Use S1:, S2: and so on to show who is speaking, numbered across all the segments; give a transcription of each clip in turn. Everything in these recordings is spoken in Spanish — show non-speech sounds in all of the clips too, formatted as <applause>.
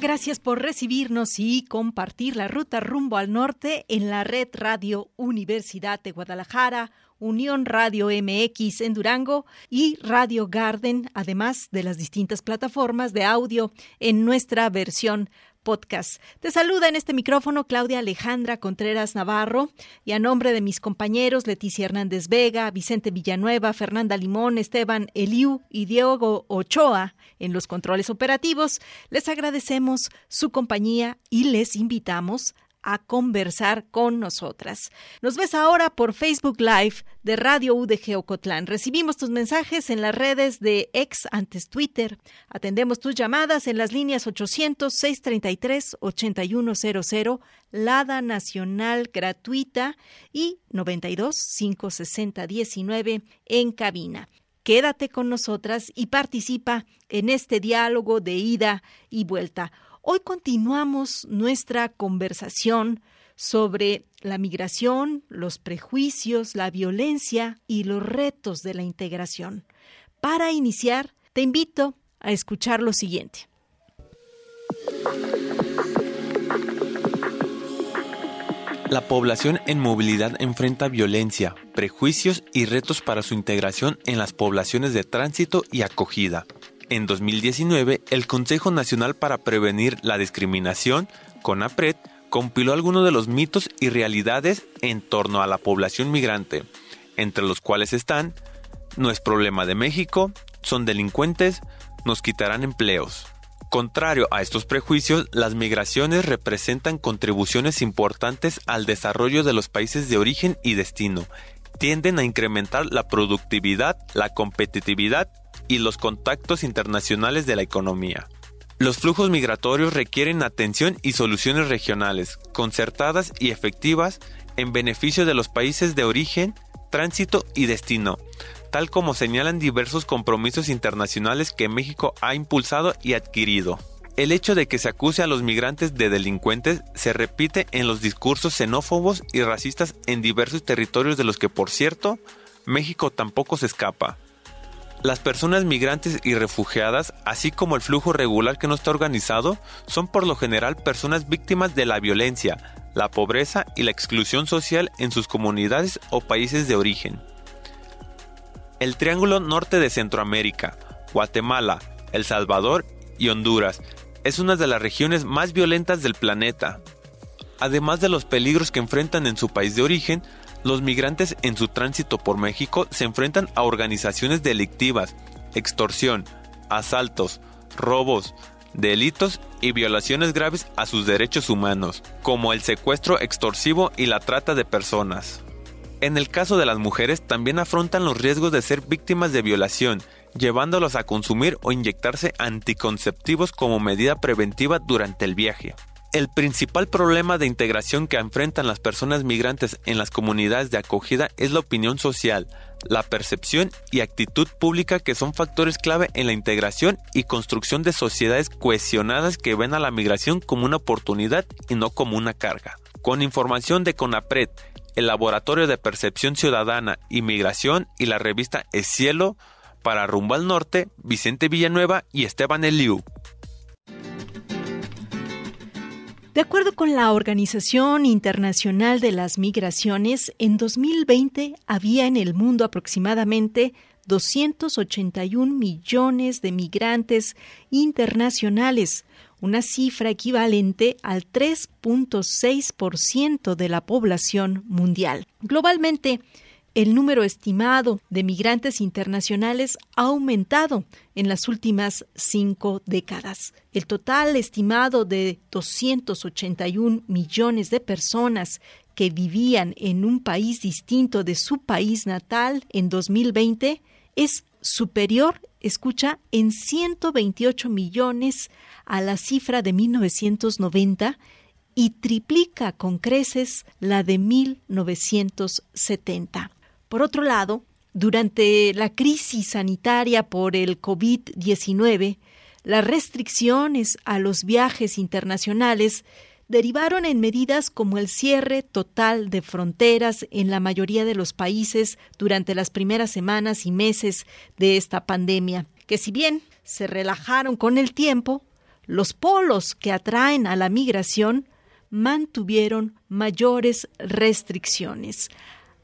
S1: Gracias por recibirnos y compartir la ruta rumbo al norte en la red Radio Universidad de Guadalajara, Unión Radio MX en Durango y Radio Garden, además de las distintas plataformas de audio en nuestra versión podcast. Te saluda en este micrófono Claudia Alejandra Contreras Navarro y a nombre de mis compañeros Leticia Hernández Vega, Vicente Villanueva, Fernanda Limón, Esteban Eliu y Diego Ochoa en los controles operativos, les agradecemos su compañía y les invitamos a conversar con nosotras. Nos ves ahora por Facebook Live de Radio UDG Ocotlán. Recibimos tus mensajes en las redes de ex antes Twitter. Atendemos tus llamadas en las líneas 800-633-8100, Lada Nacional gratuita y 92-560-19 en cabina. Quédate con nosotras y participa en este diálogo de ida y vuelta. Hoy continuamos nuestra conversación sobre la migración, los prejuicios, la violencia y los retos de la integración. Para iniciar, te invito a escuchar lo siguiente.
S2: La población en movilidad enfrenta violencia, prejuicios y retos para su integración en las poblaciones de tránsito y acogida. En 2019, el Consejo Nacional para Prevenir la Discriminación, CONAPRED, compiló algunos de los mitos y realidades en torno a la población migrante, entre los cuales están, no es problema de México, son delincuentes, nos quitarán empleos. Contrario a estos prejuicios, las migraciones representan contribuciones importantes al desarrollo de los países de origen y destino. Tienden a incrementar la productividad, la competitividad y los contactos internacionales de la economía. Los flujos migratorios requieren atención y soluciones regionales, concertadas y efectivas en beneficio de los países de origen, tránsito y destino, tal como señalan diversos compromisos internacionales que México ha impulsado y adquirido. El hecho de que se acuse a los migrantes de delincuentes se repite en los discursos xenófobos y racistas en diversos territorios de los que, por cierto, México tampoco se escapa. Las personas migrantes y refugiadas, así como el flujo regular que no está organizado, son por lo general personas víctimas de la violencia, la pobreza y la exclusión social en sus comunidades o países de origen. El Triángulo Norte de Centroamérica, Guatemala, El Salvador y Honduras es una de las regiones más violentas del planeta. Además de los peligros que enfrentan en su país de origen, los migrantes en su tránsito por México se enfrentan a organizaciones delictivas, extorsión, asaltos, robos, delitos y violaciones graves a sus derechos humanos, como el secuestro extorsivo y la trata de personas. En el caso de las mujeres también afrontan los riesgos de ser víctimas de violación, llevándolos a consumir o inyectarse anticonceptivos como medida preventiva durante el viaje. El principal problema de integración que enfrentan las personas migrantes en las comunidades de acogida es la opinión social, la percepción y actitud pública que son factores clave en la integración y construcción de sociedades cohesionadas que ven a la migración como una oportunidad y no como una carga. Con información de CONAPRED, el Laboratorio de Percepción Ciudadana y Migración y la revista Es Cielo, para Rumbo al Norte, Vicente Villanueva y Esteban Eliu.
S1: De acuerdo con la Organización Internacional de las Migraciones, en 2020 había en el mundo aproximadamente 281 millones de migrantes internacionales, una cifra equivalente al 3.6% de la población mundial. Globalmente, el número estimado de migrantes internacionales ha aumentado en las últimas cinco décadas. El total estimado de 281 millones de personas que vivían en un país distinto de su país natal en 2020 es superior, escucha, en 128 millones a la cifra de 1990 y triplica con creces la de 1970. Por otro lado, durante la crisis sanitaria por el COVID-19, las restricciones a los viajes internacionales derivaron en medidas como el cierre total de fronteras en la mayoría de los países durante las primeras semanas y meses de esta pandemia, que si bien se relajaron con el tiempo, los polos que atraen a la migración mantuvieron mayores restricciones.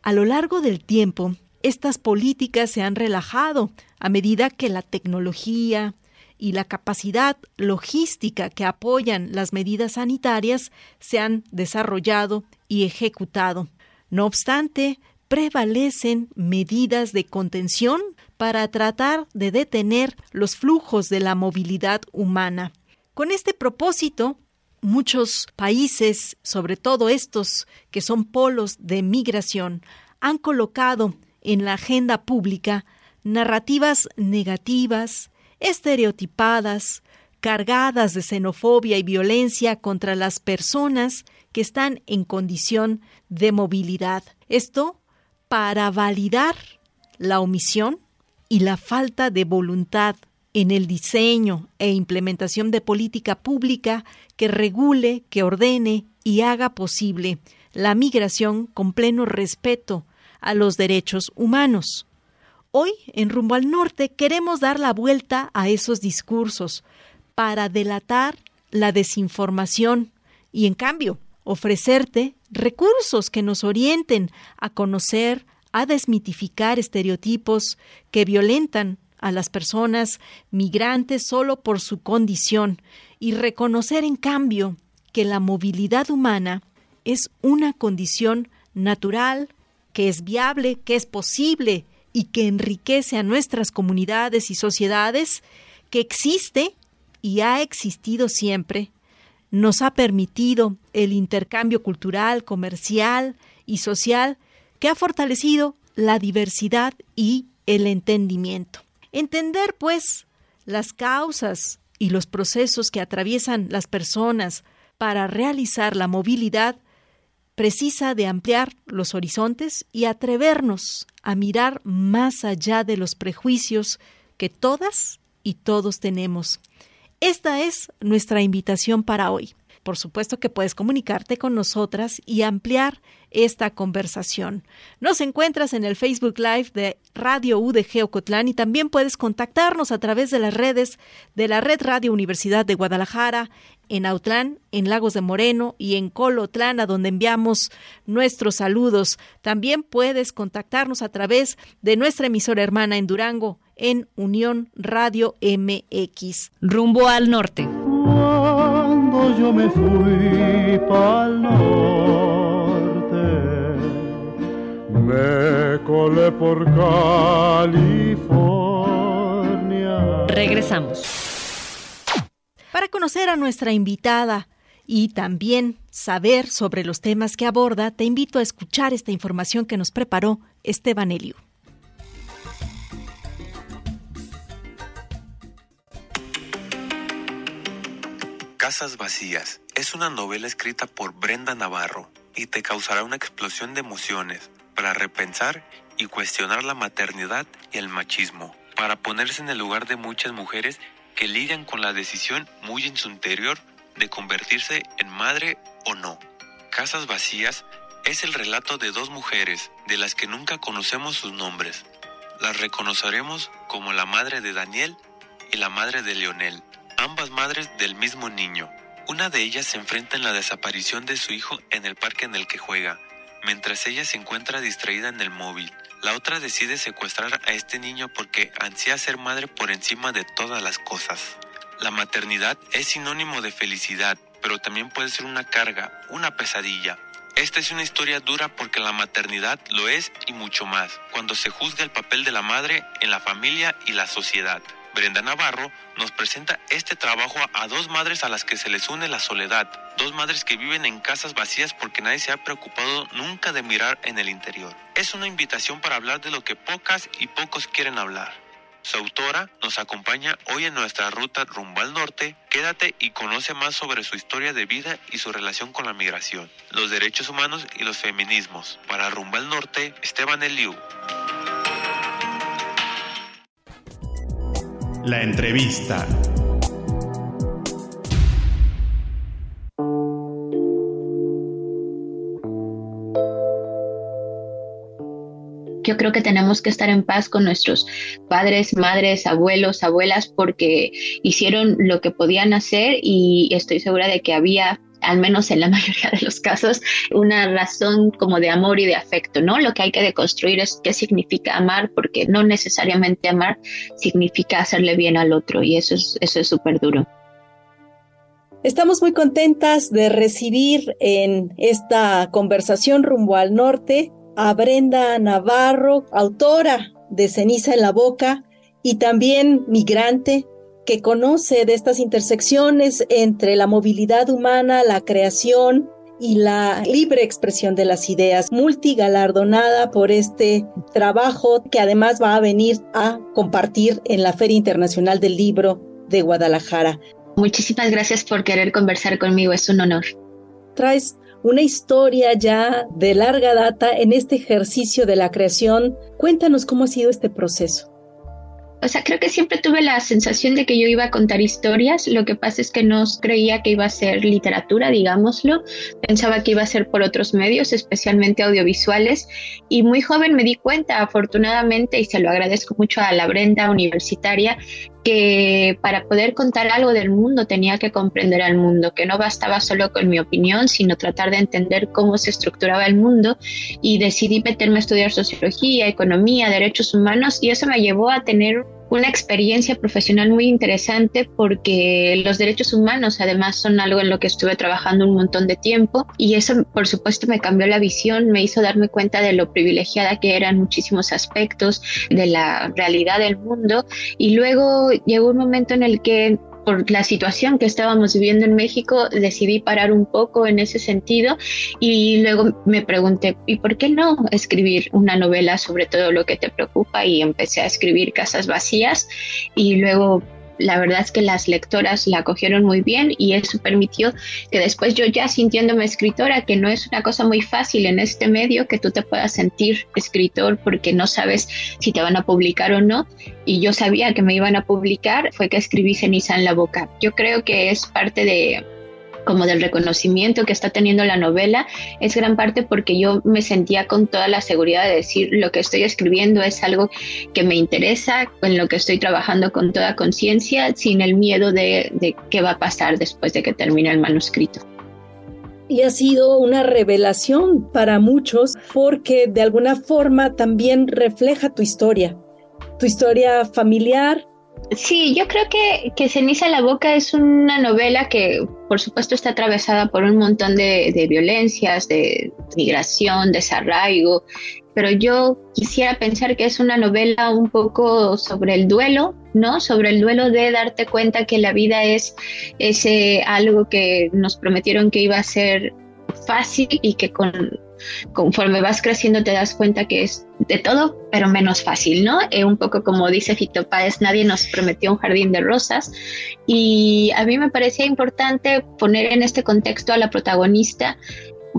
S1: A lo largo del tiempo, estas políticas se han relajado a medida que la tecnología, y la capacidad logística que apoyan las medidas sanitarias se han desarrollado y ejecutado. No obstante, prevalecen medidas de contención para tratar de detener los flujos de la movilidad humana. Con este propósito, muchos países, sobre todo estos que son polos de migración, han colocado en la agenda pública narrativas negativas, estereotipadas, cargadas de xenofobia y violencia contra las personas que están en condición de movilidad. Esto para validar la omisión y la falta de voluntad en el diseño e implementación de política pública que regule, que ordene y haga posible la migración con pleno respeto a los derechos humanos. Hoy, en Rumbo al Norte, queremos dar la vuelta a esos discursos para delatar la desinformación y, en cambio, ofrecerte recursos que nos orienten a conocer, a desmitificar estereotipos que violentan a las personas migrantes solo por su condición y reconocer, en cambio, que la movilidad humana es una condición natural, que es viable, que es posible y que enriquece a nuestras comunidades y sociedades, que existe y ha existido siempre, nos ha permitido el intercambio cultural, comercial y social que ha fortalecido la diversidad y el entendimiento. Entender, pues, las causas y los procesos que atraviesan las personas para realizar la movilidad precisa de ampliar los horizontes y atrevernos a mirar más allá de los prejuicios que todas y todos tenemos. Esta es nuestra invitación para hoy. Por supuesto que puedes comunicarte con nosotras y ampliar esta conversación. Nos encuentras en el Facebook Live de Radio UDG Ocotlán y también puedes contactarnos a través de las redes de la Red Radio Universidad de Guadalajara, en Autlán, en Lagos de Moreno y en Colotlán, a donde enviamos nuestros saludos. También puedes contactarnos a través de nuestra emisora hermana en Durango, en Unión Radio MX.
S3: Rumbo al norte.
S4: Yo me fui pa'l norte, me colé por California.
S3: Regresamos.
S1: Para conocer a nuestra invitada y también saber sobre los temas que aborda, te invito a escuchar esta información que nos preparó Esteban Eliu.
S2: Casas Vacías es una novela escrita por Brenda Navarro y te causará una explosión de emociones para repensar y cuestionar la maternidad y el machismo, para ponerse en el lugar de muchas mujeres que lidian con la decisión muy en su interior de convertirse en madre o no. Casas Vacías es el relato de dos mujeres de las que nunca conocemos sus nombres. Las reconoceremos como la madre de Daniel y la madre de Leonel, ambas madres del mismo niño. Una de ellas se enfrenta en la desaparición de su hijo en el parque en el que juega, mientras ella se encuentra distraída en el móvil. La otra decide secuestrar a este niño porque ansía ser madre por encima de todas las cosas. La maternidad es sinónimo de felicidad, pero también puede ser una carga, una pesadilla. Esta es una historia dura porque la maternidad lo es y mucho más, cuando se juzga el papel de la madre en la familia y la sociedad. Brenda Navarro nos presenta este trabajo a dos madres a las que se les une la soledad, dos madres que viven en casas vacías porque nadie se ha preocupado nunca de mirar en el interior. Es una invitación para hablar de lo que pocas y pocos quieren hablar. Su autora nos acompaña hoy en nuestra ruta rumbo al norte. Quédate y conoce más sobre su historia de vida y su relación con la migración, los derechos humanos y los feminismos. Para Rumbo al Norte, Esteban Eliu.
S5: La entrevista.
S6: yo creo que tenemos que estar en paz con nuestros padres, madres, abuelos, abuelas, porque hicieron lo que podían hacer y estoy segura de que había al menos en la <laughs> mayoría de los casos, una razón como de amor y de afecto, ¿no? Lo que hay que deconstruir es qué significa amar, porque no necesariamente amar significa hacerle bien al otro y eso es eso es súper duro.
S7: Estamos muy contentas de recibir en esta conversación rumbo al norte a Brenda Navarro, autora de Ceniza en la Boca y también migrante que conoce de estas intersecciones entre la movilidad humana, la creación y la libre expresión de las ideas, multigalardonada por este trabajo que además va a venir a compartir en la Feria Internacional del Libro de Guadalajara.
S6: Muchísimas gracias por querer conversar conmigo, es un honor.
S7: Traes una historia ya de larga data en este ejercicio de la creación. Cuéntanos cómo ha sido este proceso.
S6: O sea, creo que siempre tuve la sensación de que yo iba a contar historias. Lo que pasa es que no creía que iba a ser literatura, digámoslo. Pensaba que iba a ser por otros medios, especialmente audiovisuales. Y muy joven me di cuenta, afortunadamente, y se lo agradezco mucho a la Brenda universitaria, que para poder contar algo del mundo tenía que comprender al mundo, que no bastaba solo con mi opinión, sino tratar de entender cómo se estructuraba el mundo y decidí meterme a estudiar sociología, economía, derechos humanos y eso me llevó a tener una experiencia profesional muy interesante porque los derechos humanos además son algo en lo que estuve trabajando un montón de tiempo y eso por supuesto me cambió la visión, me hizo darme cuenta de lo privilegiada que eran muchísimos aspectos de la realidad del mundo. Y luego llegó un momento en el que por la situación que estábamos viviendo en México, decidí parar un poco en ese sentido y luego me pregunté, ¿y por qué no escribir una novela sobre todo lo que te preocupa? Y empecé a escribir Casas Vacías y luego la verdad es que las lectoras la cogieron muy bien y eso permitió que después yo ya sintiéndome escritora, que no es una cosa muy fácil en este medio que tú te puedas sentir escritor porque no sabes si te van a publicar o no, y yo sabía que me iban a publicar, fue que escribí Ceniza en la boca. Yo creo que es parte de como del reconocimiento que está teniendo la novela, es gran parte porque yo me sentía con toda la seguridad de decir lo que estoy escribiendo es algo que me interesa, en lo que estoy trabajando con toda conciencia, sin el miedo de, de qué va a pasar después de que termine el manuscrito.
S7: Y ha sido una revelación para muchos porque de alguna forma también refleja tu historia, tu historia familiar,
S6: Sí, yo creo que, que Ceniza en la Boca es una novela que, por supuesto, está atravesada por un montón de, violencias, de migración, desarraigo, pero yo quisiera pensar que es una novela un poco sobre el duelo, ¿no? Sobre el duelo de darte cuenta que la vida es ese algo que nos prometieron que iba a ser fácil y que con conforme vas creciendo te das cuenta que es de todo, pero menos fácil, ¿no? Eh, un poco como dice Fito Páez, nadie nos prometió un jardín de rosas y a mí me parecía importante poner en este contexto a la protagonista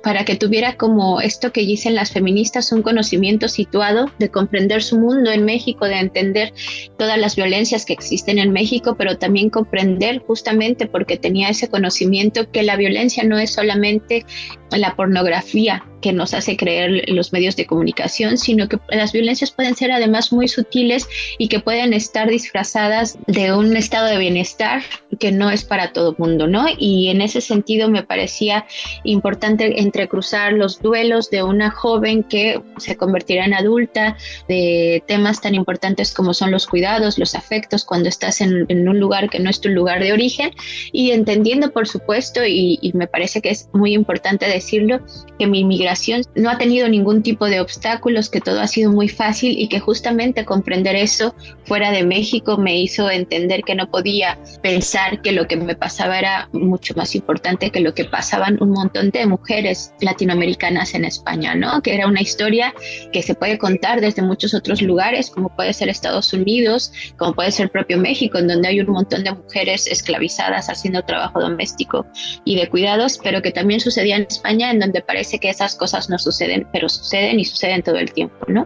S6: para que tuviera como esto que dicen las feministas, un conocimiento situado de comprender su mundo en México, de entender todas las violencias que existen en México, pero también comprender justamente porque tenía ese conocimiento que la violencia no es solamente la pornografía que nos hace creer los medios de comunicación, sino que las violencias pueden ser además muy sutiles y que pueden estar disfrazadas de un estado de bienestar que no es para todo mundo, ¿no? Y en ese sentido me parecía importante entrecruzar los duelos de una joven que se convertirá en adulta, de temas tan importantes como son los cuidados, los afectos, cuando estás en, un lugar que no es tu lugar de origen, y entendiendo, por supuesto, y, y me parece que es muy importante decirlo, que mi inmigración no ha tenido ningún tipo de obstáculos, que todo ha sido muy fácil y que justamente comprender eso fuera de México me hizo entender que no podía pensar que lo que me pasaba era mucho más importante que lo que pasaban un montón de mujeres latinoamericanas en España, ¿no? Que era una historia que se puede contar desde muchos otros lugares, como puede ser Estados Unidos, como puede ser propio México, en donde hay un montón de mujeres esclavizadas haciendo trabajo doméstico y de cuidados, pero que también sucedía en España, en donde parece que esas cosas no suceden, pero suceden y suceden todo el tiempo, ¿no?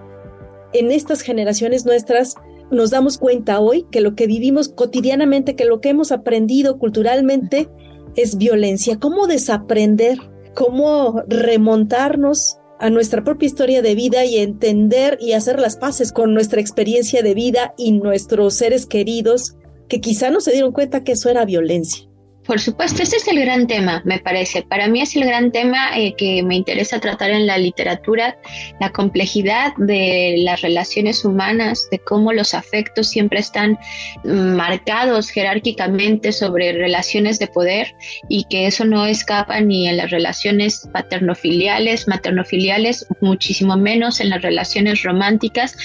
S7: En estas generaciones nuestras nos damos cuenta hoy que lo que vivimos cotidianamente, que lo que hemos aprendido culturalmente es violencia. ¿Cómo desaprender? ¿Cómo remontarnos a nuestra propia historia de vida y entender y hacer las paces con nuestra experiencia de vida y nuestros seres queridos que quizá no se dieron cuenta que eso era violencia?
S6: Por supuesto, ese es el gran tema, me parece. Para mí es el gran tema eh, que me interesa tratar en la literatura, la complejidad de las relaciones humanas, de cómo los afectos siempre están marcados jerárquicamente sobre relaciones de poder y que eso no escapa ni en las relaciones paternofiliales, maternofiliales, muchísimo menos en las relaciones románticas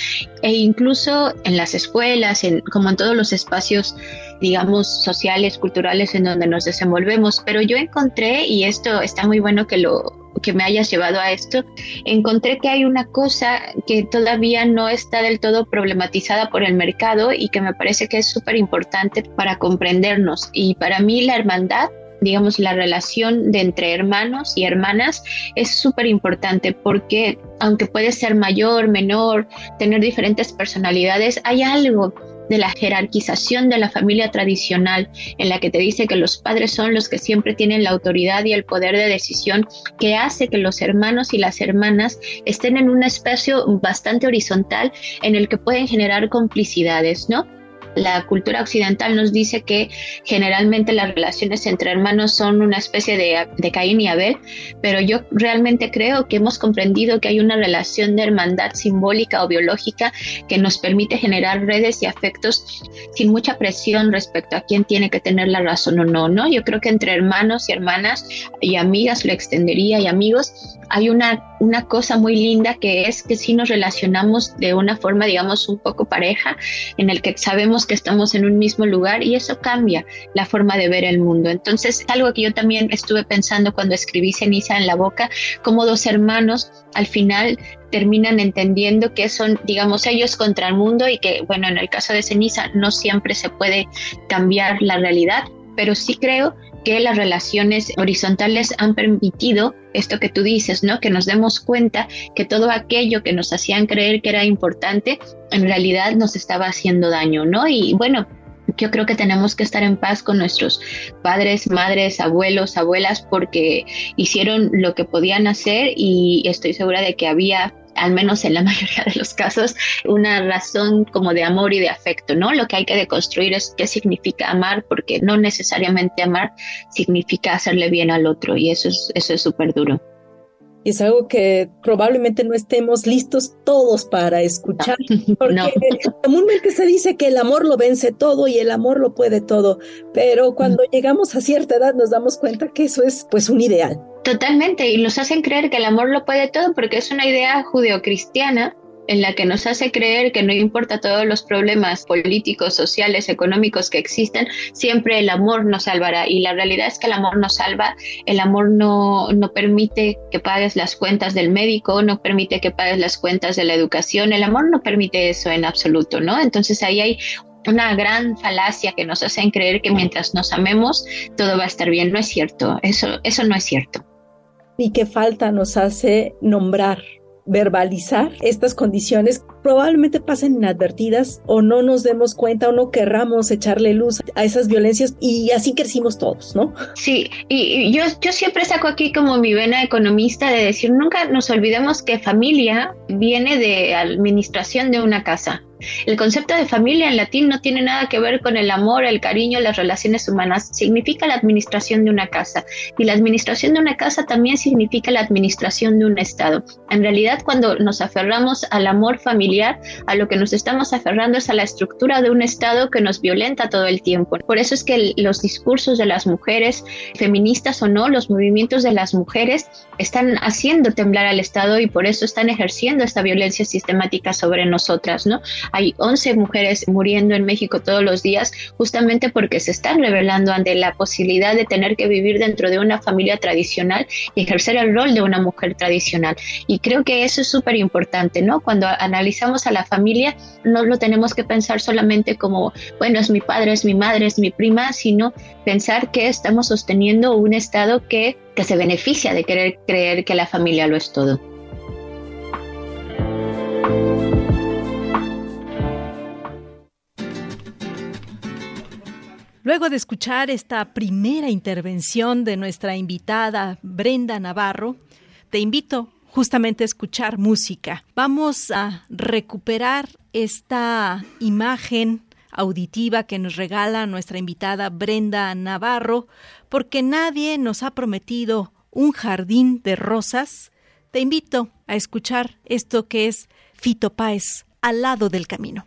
S6: e incluso en las escuelas, en, como en todos los espacios digamos, sociales, culturales en donde nos desenvolvemos. Pero yo encontré, y esto está muy bueno que lo que me hayas llevado a esto, encontré que hay una cosa que todavía no está del todo problematizada por el mercado y que me parece que es súper importante para comprendernos. Y para mí la hermandad digamos, la relación de entre hermanos y hermanas es súper importante porque aunque puede ser mayor, menor, tener diferentes personalidades, hay algo de la jerarquización de la familia tradicional, en la que te dice que los padres son los que siempre tienen la autoridad y el poder de decisión, que hace que los hermanos y las hermanas estén en un espacio bastante horizontal en el que pueden generar complicidades, ¿no? La cultura occidental nos dice que generalmente las relaciones entre hermanos son una especie de, de, Caín y Abel, pero yo realmente creo que hemos comprendido que hay una relación de hermandad simbólica o biológica que nos permite generar redes y afectos sin mucha presión respecto a quién tiene que tener la razón o no, ¿no? Yo creo que entre hermanos y hermanas y amigas, lo extendería, y amigos, hay una, una cosa muy linda que es que si nos relacionamos de una forma, digamos, un poco pareja, en el que sabemos que estamos en un mismo lugar y eso cambia la forma de ver el mundo. Entonces, algo que yo también estuve pensando cuando escribí Ceniza en la boca, como dos hermanos al final terminan entendiendo que son, digamos, ellos contra el mundo y que, bueno, en el caso de Ceniza no siempre se puede cambiar la realidad, pero sí creo que las relaciones horizontales han permitido esto que tú dices, ¿no? Que nos demos cuenta que todo aquello que nos hacían creer que era importante, en realidad nos estaba haciendo daño, ¿no? Y bueno, yo creo que tenemos que estar en paz con nuestros padres, madres, abuelos, abuelas, porque hicieron lo que podían hacer y estoy segura de que había al menos en la <laughs> mayoría de los casos, una razón como de amor y de afecto, ¿no? Lo que hay que deconstruir es qué significa amar, porque no necesariamente amar significa hacerle bien al otro y eso es eso es súper duro.
S7: Y es algo que probablemente no estemos listos todos para escuchar, <laughs> porque <laughs> comúnmente se dice que el amor lo vence todo y el amor lo puede todo, pero cuando llegamos a cierta edad nos damos cuenta que eso es pues un ideal.
S6: Totalmente, y nos hacen creer que el amor lo puede todo porque es una idea judeocristiana en la que nos hace creer que no importa todos los problemas políticos, sociales, económicos que existen, siempre el amor nos salvará. Y la realidad es que el amor nos salva, el amor no, no permite que pagues las cuentas del médico, no permite que pagues las cuentas de la educación, el amor no permite eso en absoluto, ¿no? Entonces ahí hay una gran falacia que nos hacen creer que mientras nos amemos todo va a estar bien. No es cierto, eso, eso no es cierto
S7: y qué falta nos hace nombrar, verbalizar estas condiciones probablemente pasen inadvertidas o no nos demos cuenta o no querramos echarle luz a esas violencias y así crecimos todos, ¿no?
S6: Sí, y, yo, yo siempre saco aquí como mi vena economista de decir, nunca nos olvidemos que familia viene de administración de una casa El concepto de familia en latín no tiene nada que ver con el amor, el cariño, las relaciones humanas. Significa la administración de una casa. Y la administración de una casa también significa la administración de un Estado. En realidad, cuando nos aferramos al amor familiar, a lo que nos estamos aferrando es a la estructura de un Estado que nos violenta todo el tiempo. Por eso es que los discursos de las mujeres, feministas o no, los movimientos de las mujeres están haciendo temblar al Estado y por eso están ejerciendo esta violencia sistemática sobre nosotras, ¿no? Hay 11 mujeres muriendo en México todos los días justamente porque se están revelando ante la posibilidad de tener que vivir dentro de una familia tradicional y ejercer el rol de una mujer tradicional. Y creo que eso es súper importante, ¿no? Cuando analizamos a la familia, no lo tenemos que pensar solamente como, bueno, es mi padre, es mi madre, es mi prima, sino pensar que estamos sosteniendo un Estado que, que se beneficia de querer creer que la familia lo es todo.
S1: Luego de escuchar esta primera intervención de nuestra invitada Brenda Navarro, te invito justamente a escuchar música. Vamos a recuperar esta imagen auditiva que nos regala nuestra invitada Brenda Navarro, porque nadie nos ha prometido un jardín de rosas. Te invito a escuchar esto que es Fito Páez, al lado del camino.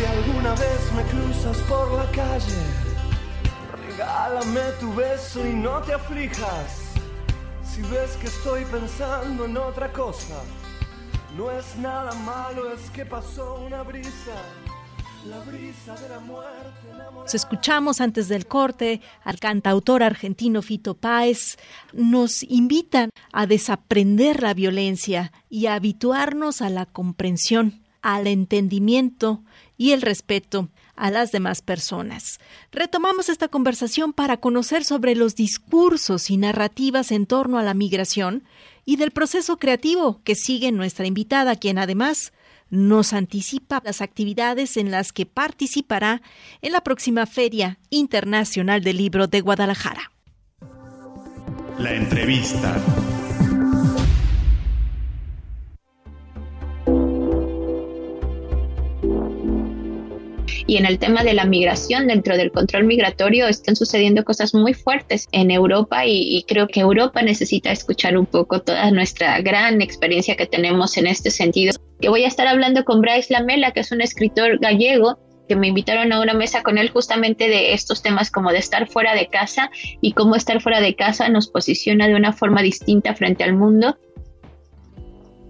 S8: Si alguna vez me cruzas por la calle, regálame tu beso y no te aflijas. Si ves que estoy pensando en otra cosa, no es nada malo, es que pasó una brisa.
S1: Nos escuchamos antes del corte al cantautor argentino Fito Páez. Nos invitan a desaprender la violencia y a habituarnos a la comprensión, al entendimiento y el respeto a las demás personas. Retomamos esta conversación para conocer sobre los discursos y narrativas en torno a la migración y del proceso creativo que sigue nuestra invitada, quien además nos anticipa las actividades en las que participará en la próxima Feria Internacional del Libro de Guadalajara.
S5: La entrevista.
S6: Y en el tema de la migración dentro del control migratorio están sucediendo cosas muy fuertes en Europa y, creo que Europa necesita escuchar un poco toda nuestra gran experiencia que tenemos en este sentido. Que voy a estar hablando con Bryce Lamela, que es un escritor gallego que me invitaron a una mesa con él justamente de estos temas como de estar fuera de casa y cómo estar fuera de casa nos posiciona de una forma distinta frente al mundo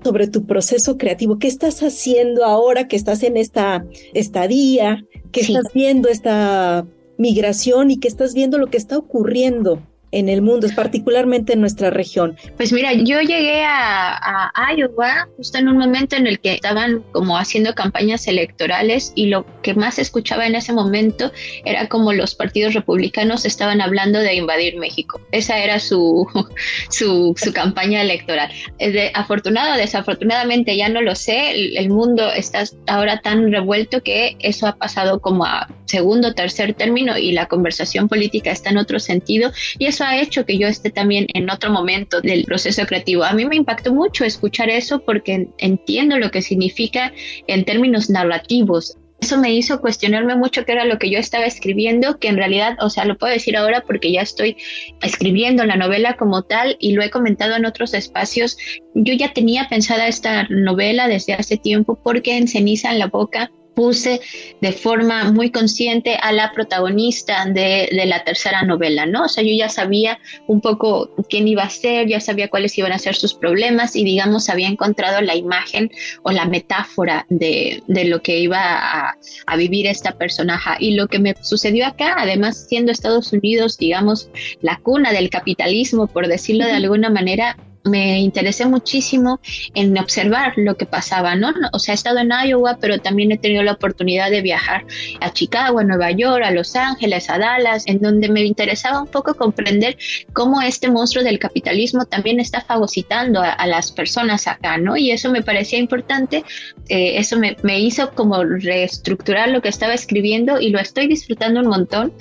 S7: sobre tu proceso creativo. ¿Qué estás haciendo ahora que estás en esta estadía? ¿Qué estás viendo esta migración y que estás viendo lo que está ocurriendo en el mundo, particularmente en nuestra región?
S6: Pues mira, yo llegué a, Iowa justo en un momento en el que estaban como haciendo campañas electorales y lo que más escuchaba en ese momento era como los partidos republicanos estaban hablando de invadir México. Esa era su, <laughs> su, campaña electoral. De, afortunado desafortunadamente ya no lo sé, el, mundo está ahora tan revuelto que eso ha pasado como a segundo tercer término y la conversación política está en otro sentido y eso ha hecho que yo esté también en otro momento del proceso creativo. A mí me impactó mucho escuchar eso porque entiendo lo que significa en términos narrativos. Eso me hizo cuestionarme mucho qué era lo que yo estaba escribiendo, que en realidad, o sea, lo puedo decir ahora porque ya estoy escribiendo la novela como tal y lo he comentado en otros espacios. Yo ya tenía pensada esta novela desde hace tiempo porque en Ceniza en la Boca puse de forma muy consciente a la protagonista de, la tercera novela, ¿no? O sea, yo ya sabía un poco quién iba a ser, ya sabía cuáles iban a ser sus problemas y, digamos, había encontrado la imagen o la metáfora de, lo que iba a, a, vivir esta personaje. Y lo que me sucedió acá, además siendo Estados Unidos, digamos, la cuna del capitalismo, por decirlo de alguna manera, me interesé muchísimo en observar lo que pasaba, ¿no? O sea, he estado en Iowa, pero también he tenido la oportunidad de viajar a Chicago, a Nueva York, a Los Ángeles, a Dallas, en donde me interesaba un poco comprender cómo este monstruo del capitalismo también está fagocitando a, las personas acá, ¿no? Y eso me parecía importante, eh, eso me, me hizo como reestructurar lo que estaba escribiendo y lo estoy disfrutando un montón.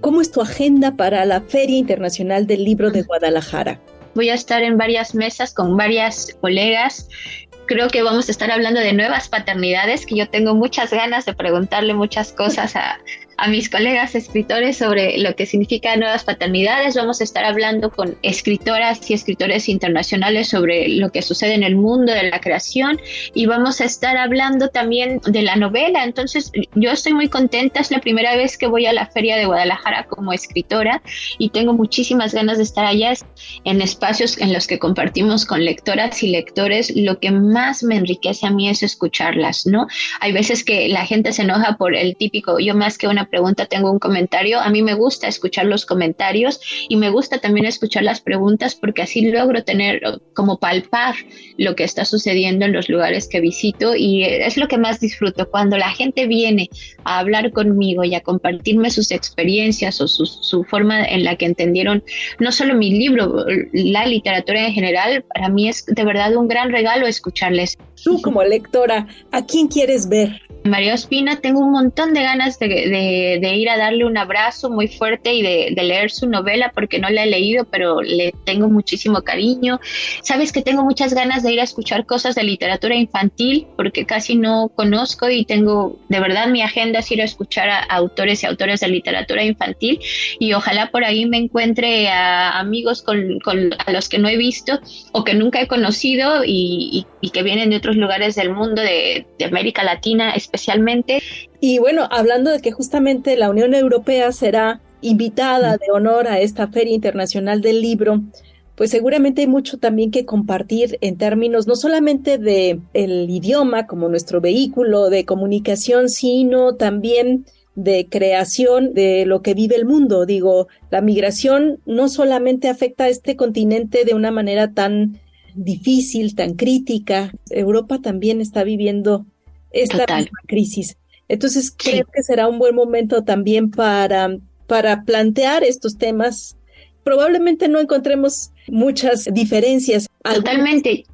S7: ¿Cómo es tu agenda para la Feria Internacional del Libro de Guadalajara?
S6: Voy a estar en varias mesas con varias colegas. Creo que vamos a estar hablando de nuevas paternidades, que yo tengo muchas ganas de preguntarle muchas cosas a, a mis colegas escritores sobre lo que significa nuevas paternidades. Vamos a estar hablando con escritoras y escritores internacionales sobre lo que sucede en el mundo de la creación y vamos a estar hablando también de la novela. Entonces, yo estoy muy contenta. Es la primera vez que voy a la Feria de Guadalajara como escritora y tengo muchísimas ganas de estar allá en espacios en los que compartimos con lectoras y lectores. Lo que más me enriquece a mí es escucharlas, ¿no? Hay veces que la gente se enoja por el típico, yo más que una pregunta, tengo un comentario. A mí me gusta escuchar los comentarios y me gusta también escuchar las preguntas porque así logro tener como palpar lo que está sucediendo en los lugares que visito y es lo que más disfruto cuando la gente viene a hablar conmigo y a compartirme sus experiencias o su, su forma en la que entendieron no solo mi libro, la literatura en general, para mí es de verdad un gran regalo escucharles.
S7: Tú como lectora, ¿a quién quieres ver?
S6: María Ospina, tengo un montón de ganas de, de, ir a darle un abrazo muy fuerte y de, leer su novela porque no la he leído, pero le tengo muchísimo cariño. Sabes que tengo muchas ganas de ir a escuchar cosas de literatura infantil porque casi no conozco y tengo de verdad mi agenda es ir a escuchar a, autores y autores de literatura infantil y ojalá por ahí me encuentre a amigos con, a los que no he visto o que nunca he conocido y, que vienen de otros lugares del mundo, de, de América Latina, especialmente.
S7: Y bueno, hablando de que justamente la Unión Europea será invitada de honor a esta Feria Internacional del Libro, pues seguramente hay mucho también que compartir en términos no solamente de el idioma como nuestro vehículo de comunicación, sino también de creación de lo que vive el mundo. Digo, la migración no solamente afecta a este continente de una manera tan difícil, tan crítica. Europa también está viviendo esta crisis. Entonces, creo que será un buen momento también para, para plantear estos temas. Probablemente no encontremos muchas diferencias.
S6: Totalmente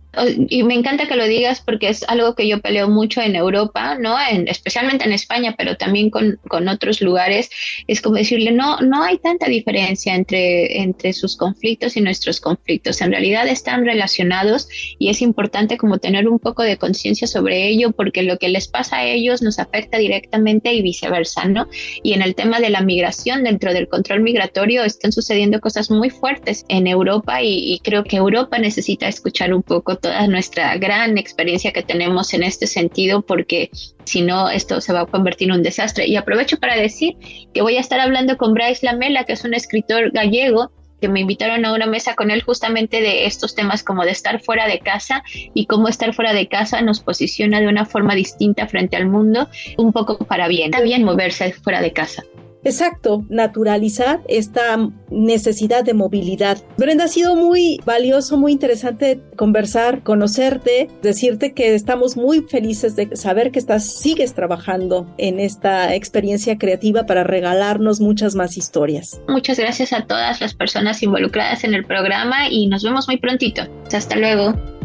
S6: y me encanta que lo digas porque es algo que yo peleo mucho en Europa, ¿no? En, especialmente en España, pero también con, con, otros lugares. Es como decirle, no, no hay tanta diferencia entre, entre sus conflictos y nuestros conflictos. En realidad están relacionados y es importante como tener un poco de conciencia sobre ello porque lo que les pasa a ellos nos afecta directamente y viceversa, ¿no? Y en el tema de la migración, dentro del control migratorio, están sucediendo cosas muy fuertes en Europa y, y creo que Europa necesita escuchar un poco toda nuestra gran experiencia que tenemos en este sentido, porque si no, esto se va a convertir en un desastre. Y aprovecho para decir que voy a estar hablando con Bryce Lamela, que es un escritor gallego que me invitaron a una mesa con él justamente de estos temas como de estar fuera de casa y cómo estar fuera de casa nos posiciona de una forma distinta frente al mundo, un poco para bien. Está bien moverse fuera de casa.
S7: Exacto, naturalizar esta necesidad de movilidad. Brenda, ha sido muy valioso, muy interesante conversar, conocerte, decirte que estamos muy felices de saber que estás, sigues trabajando en esta experiencia creativa para regalarnos muchas más historias.
S6: Muchas gracias a todas las personas involucradas en el programa y nos vemos muy prontito. Hasta luego.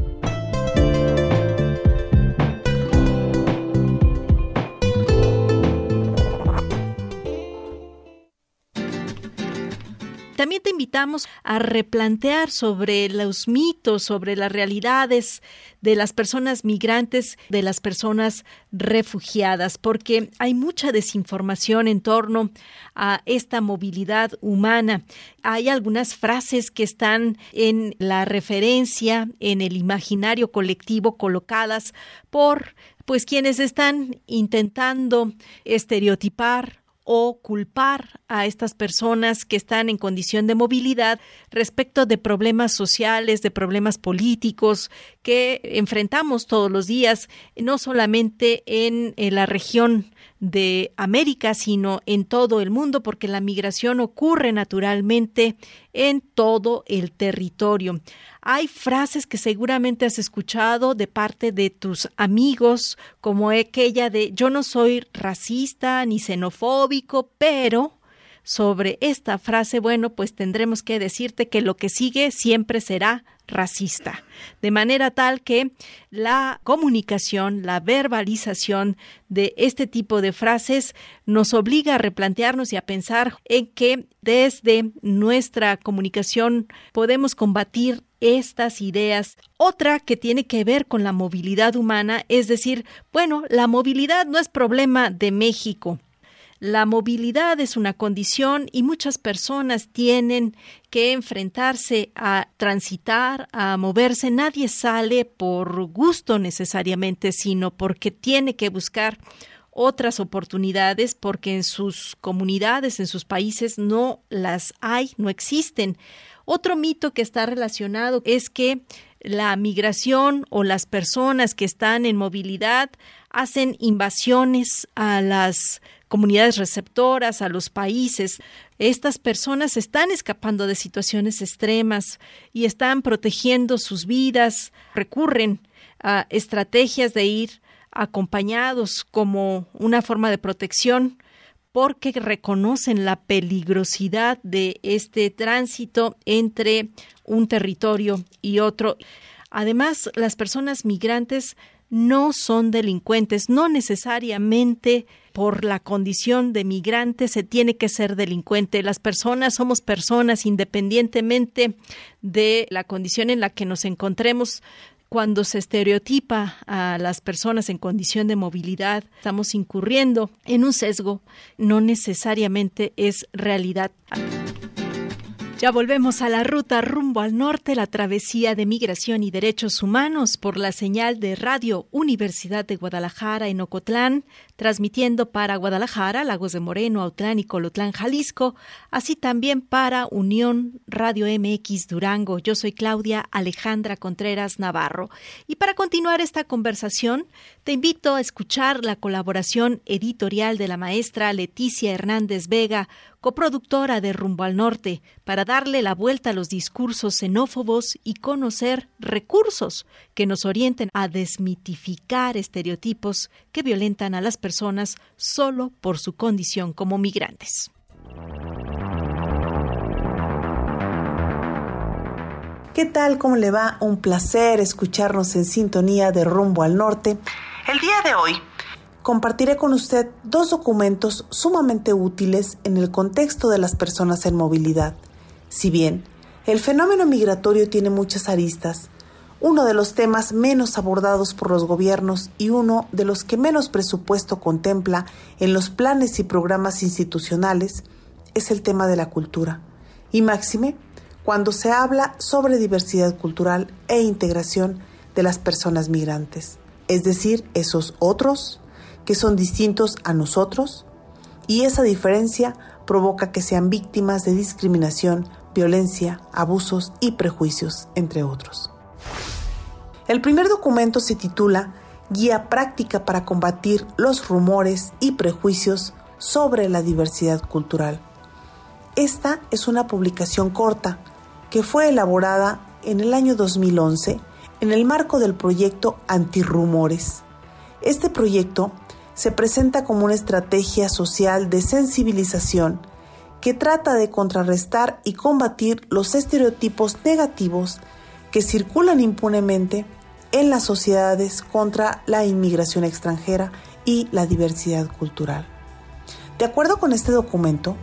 S1: También te invitamos a replantear sobre los mitos, sobre las realidades de las personas migrantes, de las personas refugiadas, porque hay mucha desinformación en torno a esta movilidad humana. Hay algunas frases que están en la referencia, en el imaginario colectivo colocadas por pues quienes están intentando estereotipar o culpar a estas personas que están en condición de movilidad respecto de problemas sociales, de problemas políticos que enfrentamos todos los días, no solamente en, la región de América, sino en todo el mundo, porque la migración ocurre naturalmente en todo el territorio. Hay frases que seguramente has escuchado de parte de tus amigos, como aquella de yo no soy racista ni xenofóbico, pero sobre esta frase, bueno, pues tendremos que decirte que lo que sigue siempre será racista, de manera tal que la comunicación, la verbalización de este tipo de frases nos obliga a replantearnos y a pensar en que desde nuestra comunicación podemos combatir estas ideas. Otra que tiene que ver con la movilidad humana, es decir, bueno, la movilidad no es problema de México, la movilidad es una condición y muchas personas tienen que enfrentarse a transitar, a moverse. Nadie sale por gusto necesariamente, sino porque tiene que buscar otras oportunidades porque en sus comunidades, en sus países no las hay, no existen. Otro mito que está relacionado es que la migración o las personas que están en movilidad hacen invasiones a las comunidades receptoras, a los países. Estas personas están escapando de situaciones extremas y están protegiendo sus vidas, recurren a estrategias de ir acompañados como una forma de protección porque reconocen la peligrosidad de este tránsito entre un territorio y otro. Además, las personas migrantes no son delincuentes, no necesariamente por la condición de migrante se tiene que ser delincuente. Las personas somos personas independientemente de la condición en la que nos encontremos. Cuando se estereotipa a las personas en condición de movilidad, estamos incurriendo en un sesgo, no necesariamente es realidad. Ya volvemos a la ruta rumbo al norte, la travesía de migración y derechos humanos por la señal de Radio Universidad de Guadalajara en Ocotlán, transmitiendo para Guadalajara, Lagos de Moreno, Autlán y Colotlán, Jalisco, así también para Unión Radio MX Durango. Yo soy Claudia Alejandra Contreras Navarro. Y para continuar esta conversación, te invito a escuchar la colaboración editorial de la maestra Leticia Hernández Vega coproductora de Rumbo al Norte, para darle la vuelta a los discursos xenófobos y conocer recursos que nos orienten a desmitificar estereotipos que violentan a las personas solo por su condición como migrantes.
S9: ¿Qué tal? ¿Cómo le va? Un placer escucharnos en sintonía de rumbo al norte. El día de hoy compartiré con usted dos documentos sumamente útiles en el contexto de las personas en movilidad. Si bien el fenómeno migratorio tiene muchas aristas, uno de los temas menos abordados por los gobiernos y uno de los que menos presupuesto contempla en los planes y programas institucionales es el tema de la cultura. Y máxime, cuando se habla sobre diversidad cultural e integración de las personas migrantes, es decir, esos otros que son distintos a nosotros, y esa diferencia provoca que sean víctimas de discriminación, violencia, abusos y prejuicios, entre otros. El primer documento se titula Guía práctica para combatir los rumores y prejuicios sobre la diversidad cultural. Esta es una publicación corta que fue elaborada en el año 2011 en el marco del proyecto Antirrumores. Este proyecto se presenta como una estrategia social de sensibilización que trata de contrarrestar y combatir los estereotipos negativos que circulan impunemente en las sociedades contra la inmigración extranjera y la diversidad cultural. De acuerdo con este documento,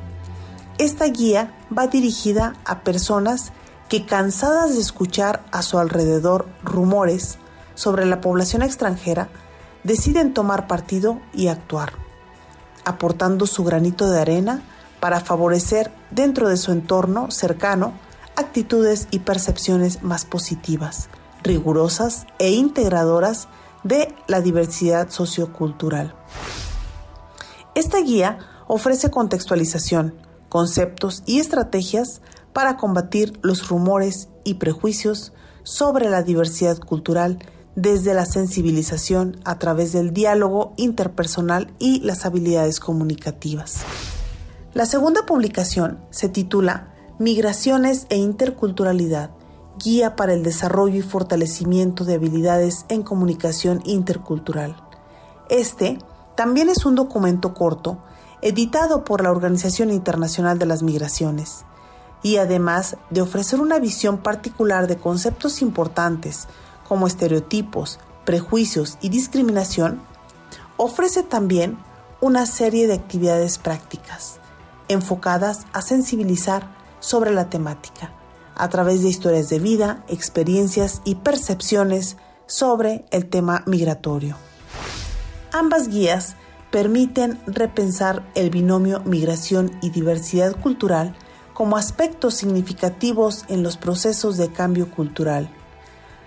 S9: esta guía va dirigida a personas que cansadas de escuchar a su alrededor rumores sobre la población extranjera, deciden tomar partido y actuar, aportando su granito de arena para favorecer dentro de su entorno cercano actitudes y percepciones más positivas, rigurosas e integradoras de la diversidad sociocultural. Esta guía ofrece contextualización, conceptos y estrategias para combatir los rumores y prejuicios sobre la diversidad cultural desde la sensibilización a través del diálogo interpersonal y las habilidades comunicativas. La segunda publicación se titula Migraciones e Interculturalidad, Guía para el Desarrollo y Fortalecimiento de Habilidades en Comunicación Intercultural. Este también es un documento corto, editado por la Organización Internacional de las Migraciones, y además de ofrecer una visión particular de conceptos importantes como estereotipos, prejuicios y discriminación, ofrece también una serie de actividades prácticas enfocadas a sensibilizar sobre la temática a través de historias de vida, experiencias y percepciones sobre el tema migratorio. Ambas guías permiten repensar el binomio migración y diversidad cultural como aspectos significativos en los procesos de cambio cultural.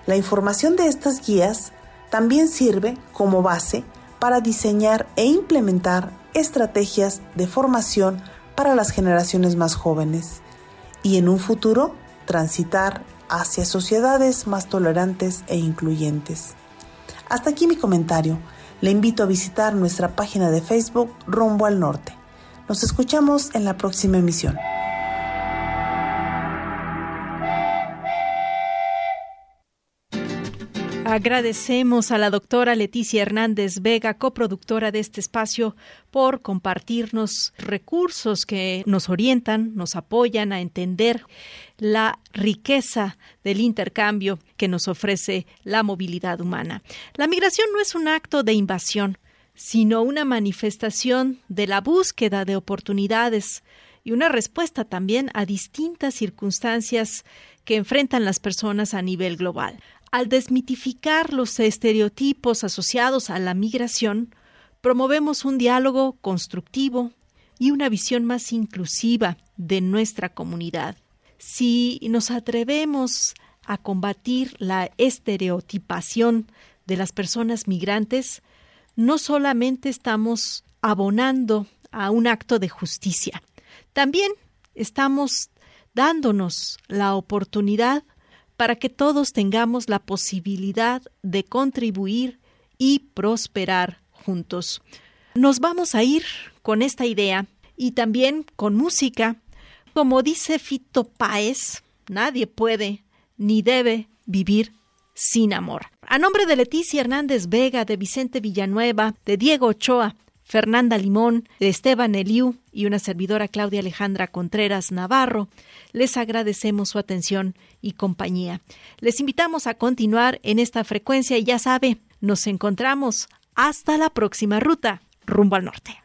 S9: La información de estas guías también sirve como base para diseñar e implementar estrategias de formación para las generaciones más jóvenes y en un futuro transitar hacia sociedades más tolerantes e incluyentes. Hasta aquí mi comentario. Le invito a visitar nuestra página de Facebook Rumbo al Norte. Nos escuchamos en la próxima emisión.
S1: Agradecemos a la doctora Leticia Hernández Vega, coproductora de este espacio, por compartirnos recursos que nos orientan, nos apoyan a entender la riqueza del intercambio que nos ofrece la movilidad humana. La migración no es un acto de invasión, sino una manifestación de la búsqueda de oportunidades y una respuesta también a distintas circunstancias que enfrentan las personas a nivel global. Al desmitificar los estereotipos asociados a la migración, promovemos un diálogo constructivo y una visión más inclusiva de nuestra comunidad. Si nos atrevemos a combatir la estereotipación de las personas migrantes, no solamente estamos abonando a un acto de justicia, también estamos dándonos la oportunidad para que todos tengamos la posibilidad de contribuir y prosperar juntos. Nos vamos a ir con esta idea y también con música. Como dice Fito Páez, nadie puede ni debe vivir sin amor. A nombre de Leticia Hernández Vega, de Vicente Villanueva, de Diego Ochoa,
S8: Fernanda Limón, Esteban Eliu y una servidora Claudia Alejandra Contreras Navarro. Les agradecemos su atención y compañía. Les invitamos a continuar en esta frecuencia y ya sabe, nos encontramos hasta la próxima ruta, rumbo al norte.